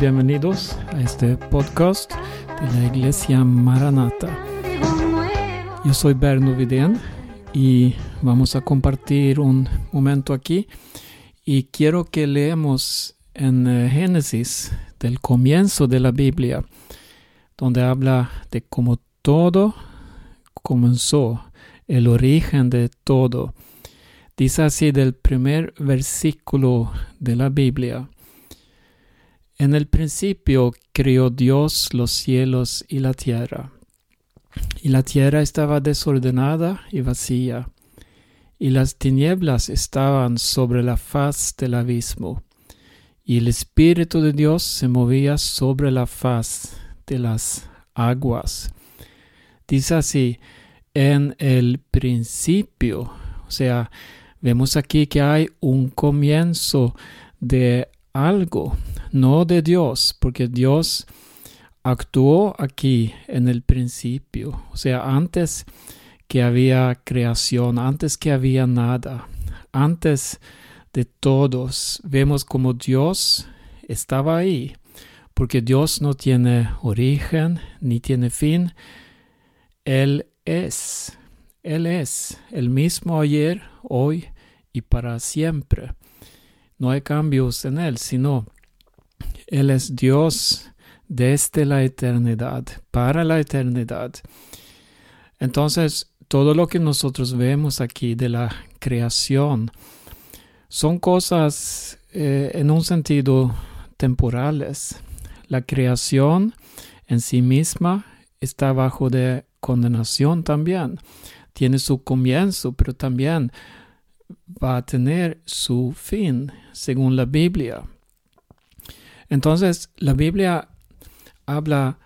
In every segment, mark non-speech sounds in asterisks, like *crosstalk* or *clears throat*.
bienvenidos a este podcast de la Iglesia Maranata. Yo soy Berno Vidén y vamos a compartir un momento aquí y quiero que leemos en eh, Génesis del comienzo de la Biblia, donde habla de cómo todo comenzó, el origen de todo. Dice así del primer versículo de la Biblia. En el principio creó Dios los cielos y la tierra. Y la tierra estaba desordenada y vacía, y las tinieblas estaban sobre la faz del abismo, y el Espíritu de Dios se movía sobre la faz de las aguas. Dice así, en el principio, o sea, vemos aquí que hay un comienzo de algo, no de Dios, porque Dios actuó aquí en el principio, o sea, antes que había creación, antes que había nada, antes de todos, vemos como Dios estaba ahí, porque Dios no tiene origen ni tiene fin, Él es, Él es el mismo ayer, hoy y para siempre. No hay cambios en Él, sino Él es Dios desde la eternidad, para la eternidad. Entonces, todo lo que nosotros vemos aquí de la creación son cosas eh, en un sentido temporales. La creación en sí misma está bajo de condenación también. Tiene su comienzo, pero también va a tener su fin, según la Biblia. Entonces, la Biblia habla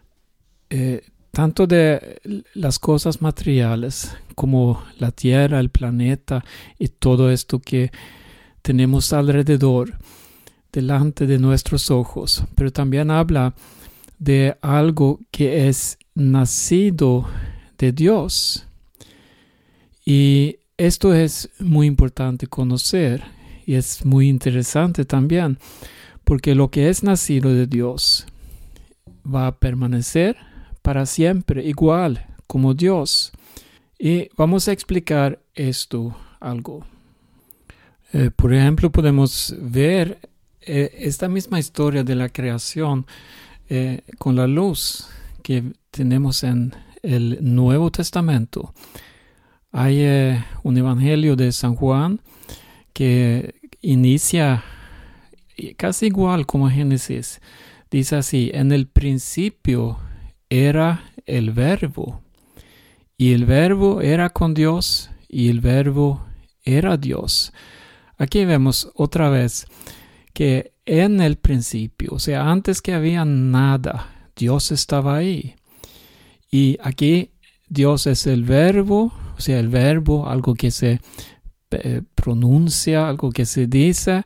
eh, tanto de las cosas materiales como la tierra, el planeta y todo esto que tenemos alrededor, delante de nuestros ojos, pero también habla de algo que es nacido de Dios. Y esto es muy importante conocer y es muy interesante también, porque lo que es nacido de Dios va a permanecer para siempre igual como Dios. Y vamos a explicar esto algo. Eh, por ejemplo, podemos ver eh, esta misma historia de la creación eh, con la luz que tenemos en el Nuevo Testamento. Hay eh, un evangelio de San Juan que inicia casi igual como Génesis. Dice así, en el principio era el verbo y el verbo era con Dios y el verbo era Dios. Aquí vemos otra vez que en el principio, o sea, antes que había nada, Dios estaba ahí. Y aquí Dios es el verbo, sea, el verbo, algo que se eh, pronuncia, algo que se dice,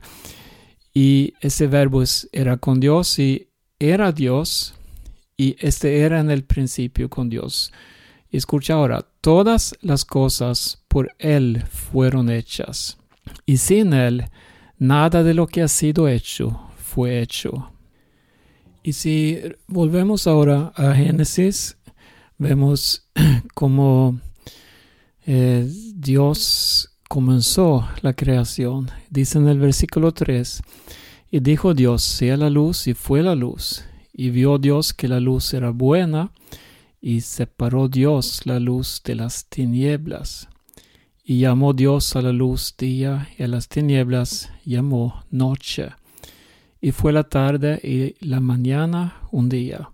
y ese verbo era con Dios y era Dios, y este era en el principio con Dios. Escucha ahora, todas las cosas por Él fueron hechas, y sin Él nada de lo que ha sido hecho fue hecho. Y si volvemos ahora a Génesis, vemos *clears throat* cómo eh, Dios comenzó la creación. Dice en el versículo 3, y dijo Dios, sea la luz, y fue la luz. Y vio Dios que la luz era buena, y separó Dios la luz de las tinieblas. Y llamó Dios a la luz día, y a las tinieblas llamó noche. Y fue la tarde y la mañana un día.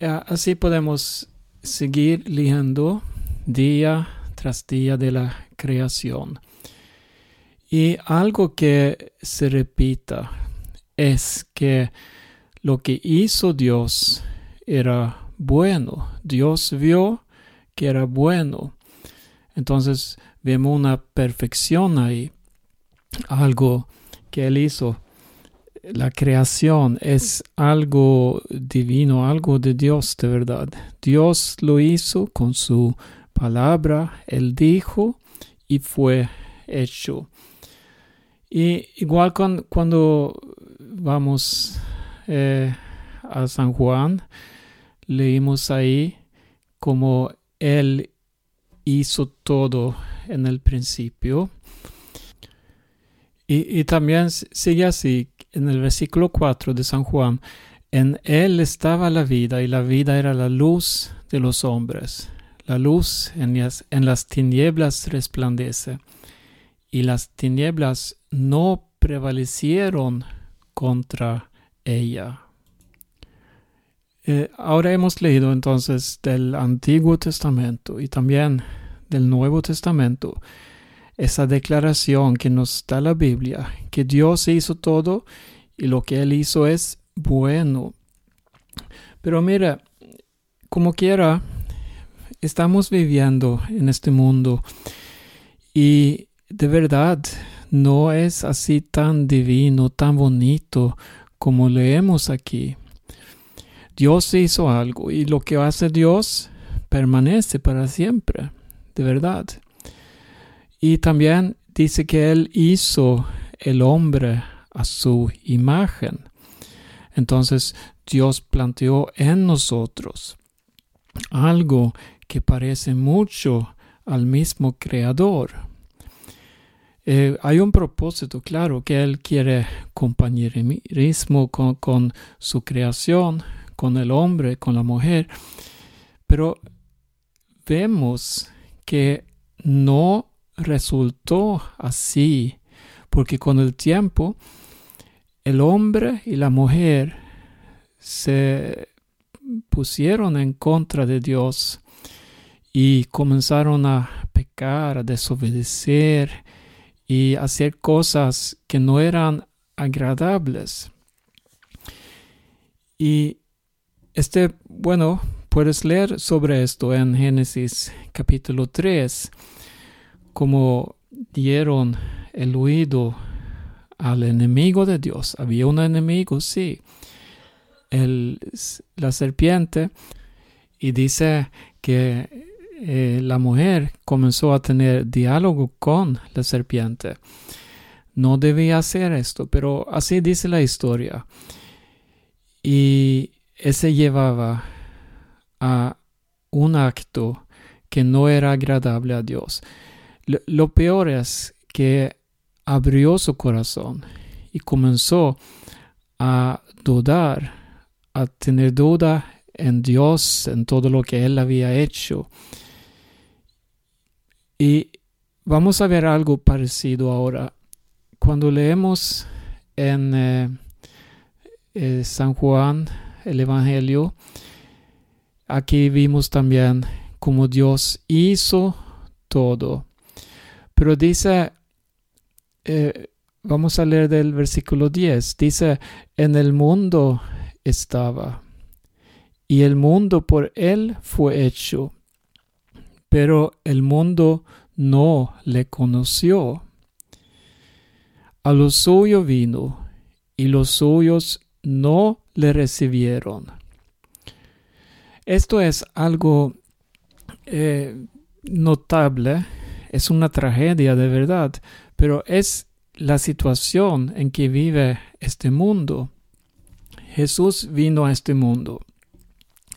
Así podemos seguir leyendo día tras día de la creación. Y algo que se repita es que lo que hizo Dios era bueno. Dios vio que era bueno. Entonces vemos una perfección ahí. Algo que Él hizo. La creación es algo divino, algo de Dios de verdad. Dios lo hizo con su palabra, Él dijo y fue hecho. Y igual cuando vamos eh, a San Juan, leímos ahí como Él hizo todo en el principio. Y, y, también sigue así en el versículo 4 de San Juan. En Él estaba la vida y la vida era la luz de los hombres. La luz en las, tinieblas resplandece y las tinieblas no prevalecieron contra ella. Eh, ahora hemos leído entonces del Antiguo Testamento y también del Nuevo Testamento esa declaración que nos da la Biblia, que Dios hizo todo y lo que Él hizo es bueno. Pero mira, como quiera, estamos viviendo en este mundo y de verdad no es así tan divino, tan bonito como leemos aquí. Dios hizo algo y lo que hace Dios permanece para siempre, de verdad. Y también dice que Él hizo el hombre a su imagen. Entonces Dios planteó en nosotros algo que parece mucho al mismo Creador. Eh, hay un propósito, claro, que Él quiere compañerismo con, con su creación, con el hombre, con la mujer, pero vemos que no resultó así, porque con el tiempo el hombre y la mujer se pusieron en contra de Dios y comenzaron a pecar, a desobedecer y hacer cosas que no eran agradables. Y este, bueno, puedes leer sobre esto en Génesis capítulo 3, como dieron el oído al enemigo de Dios. Había un enemigo, sí, el, la serpiente, y dice que eh, la mujer comenzó a tener diálogo con la serpiente. No debía hacer esto, pero así dice la historia. Y ese llevaba a un acto que no era agradable a Dios. Lo, peor es que abrió su corazón y comenzó a dudar, a tener duda en Dios, en todo lo que Él había hecho. Y vamos a ver algo parecido ahora. Cuando leemos en eh, eh, San Juan el Evangelio, aquí vimos también cómo Dios hizo todo. Pero dice, eh, vamos a leer del versículo 10, dice, en el mundo estaba, y el mundo por él fue hecho, pero el mundo no le conoció. A lo suyo vino, y los suyos no le recibieron. Esto es algo eh, notable, es una tragedia de verdad, pero es la situación en que vive este mundo. Jesús vino a este mundo,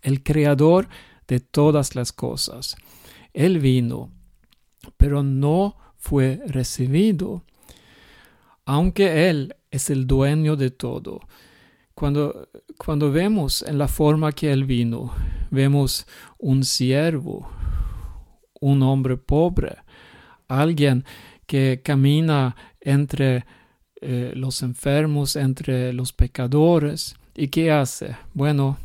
el creador de todas las cosas. Él vino, pero no fue recibido, aunque Él es el dueño de todo. Cuando, cuando vemos en la forma que Él vino, vemos un siervo, un hombre pobre, alguien que camina entre eh, los enfermos, entre los pecadores. ¿Y qué hace? Bueno,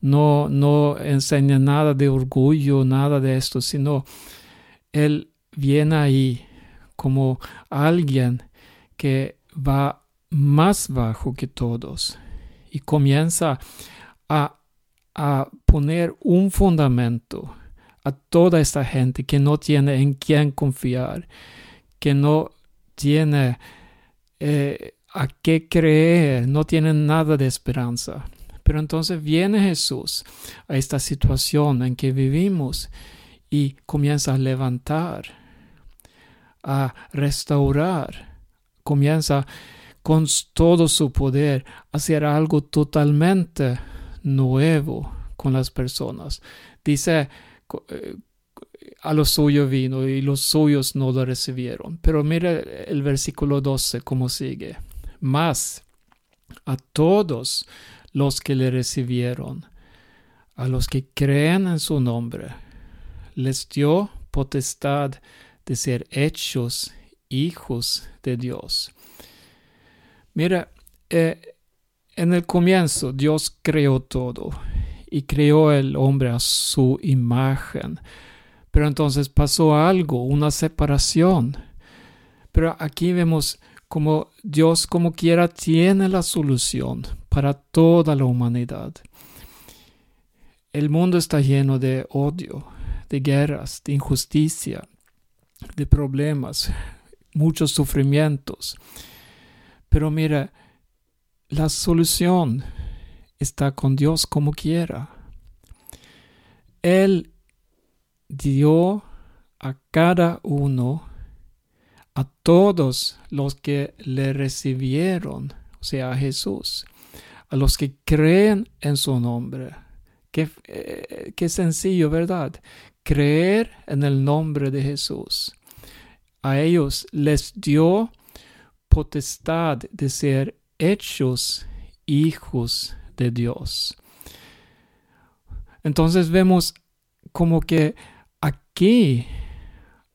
no, no enseña nada de orgullo, nada de esto, sino él viene ahí como alguien que va más bajo que todos y comienza a, a poner un fundamento a toda esta gente que no tiene en quién confiar, que no tiene eh, a qué creer, no tiene nada de esperanza. Pero entonces viene Jesús a esta situación en que vivimos y comienza a levantar, a restaurar, comienza con todo su poder hacer algo totalmente nuevo con las personas. Dice, eh, a los suyos vino y los suyos no lo recibieron. Pero mira el versículo 12 cómo sigue. Más a todos los que le recibieron, a los que creen en su nombre, les dio potestad de ser hechos hijos de Dios. Mira, eh, en el comienzo Dios creó todo y creó el hombre a su imagen. Pero entonces pasó algo, una separación. Pero aquí vemos como Dios como quiera tiene la solución para toda la humanidad. El mundo está lleno de odio, de guerras, de injusticia, de problemas, muchos sufrimientos. Pero mira, la solución está con Dios como quiera. Él dio a cada uno, a todos los que le recibieron, o sea, a Jesús, a los que creen en su nombre. Qué, eh, qué sencillo, ¿verdad? Creer en el nombre de Jesús. A ellos les dio potestad de ser hechos hijos de Dios. Entonces vemos como que aquí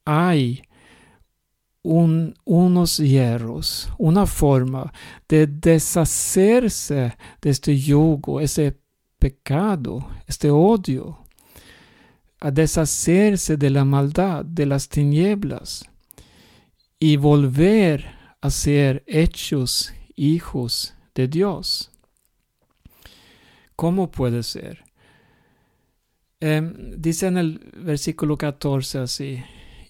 hay unos hierros, una forma de deshacerse de este yugo, ese pecado, este odio, a deshacerse de la maldad, de las tinieblas y volver a ser hechos hijos de Dios. ¿Cómo puede ser? Em, dice en el versículo 14 así,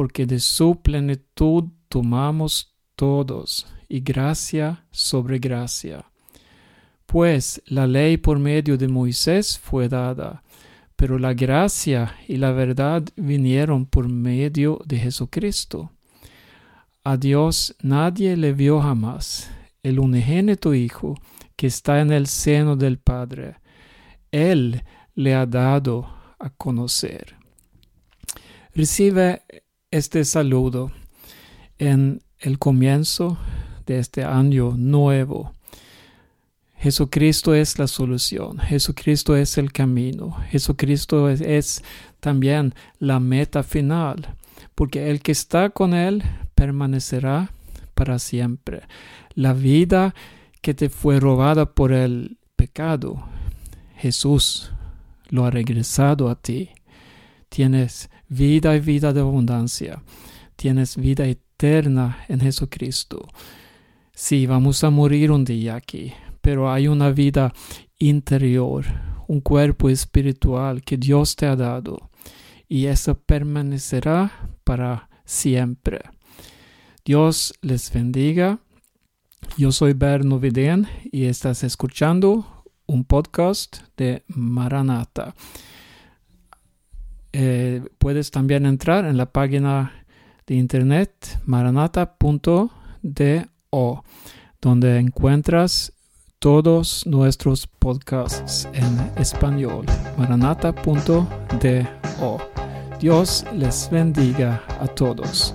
porque de su plenitud tomamos todos, y gracia sobre gracia. Pues la ley por medio de Moisés fue dada, pero la gracia y la verdad vinieron por medio de Jesucristo. A Dios nadie le vio jamás, el unigénito Hijo, que está en el seno del Padre. Él le ha dado a conocer. Recibe este saludo en el comienzo de este año nuevo. Jesucristo es la solución, Jesucristo es el camino, Jesucristo es, también la meta final, porque el que está con Él permanecerá para siempre. La vida que te fue robada por el pecado, Jesús lo ha regresado a ti. Tienes vida y vida de abundancia. Tienes vida eterna en Jesucristo. Sí, vamos a morir un día aquí, pero hay una vida interior, un cuerpo espiritual que Dios te ha dado y eso permanecerá para siempre. Dios les bendiga. Yo soy Berno Vidén y estás escuchando un podcast de Maranata. Eh, puedes también entrar en la página de internet maranata.do, donde encuentras todos nuestros podcasts en español. maranata.do. Dios les bendiga a todos.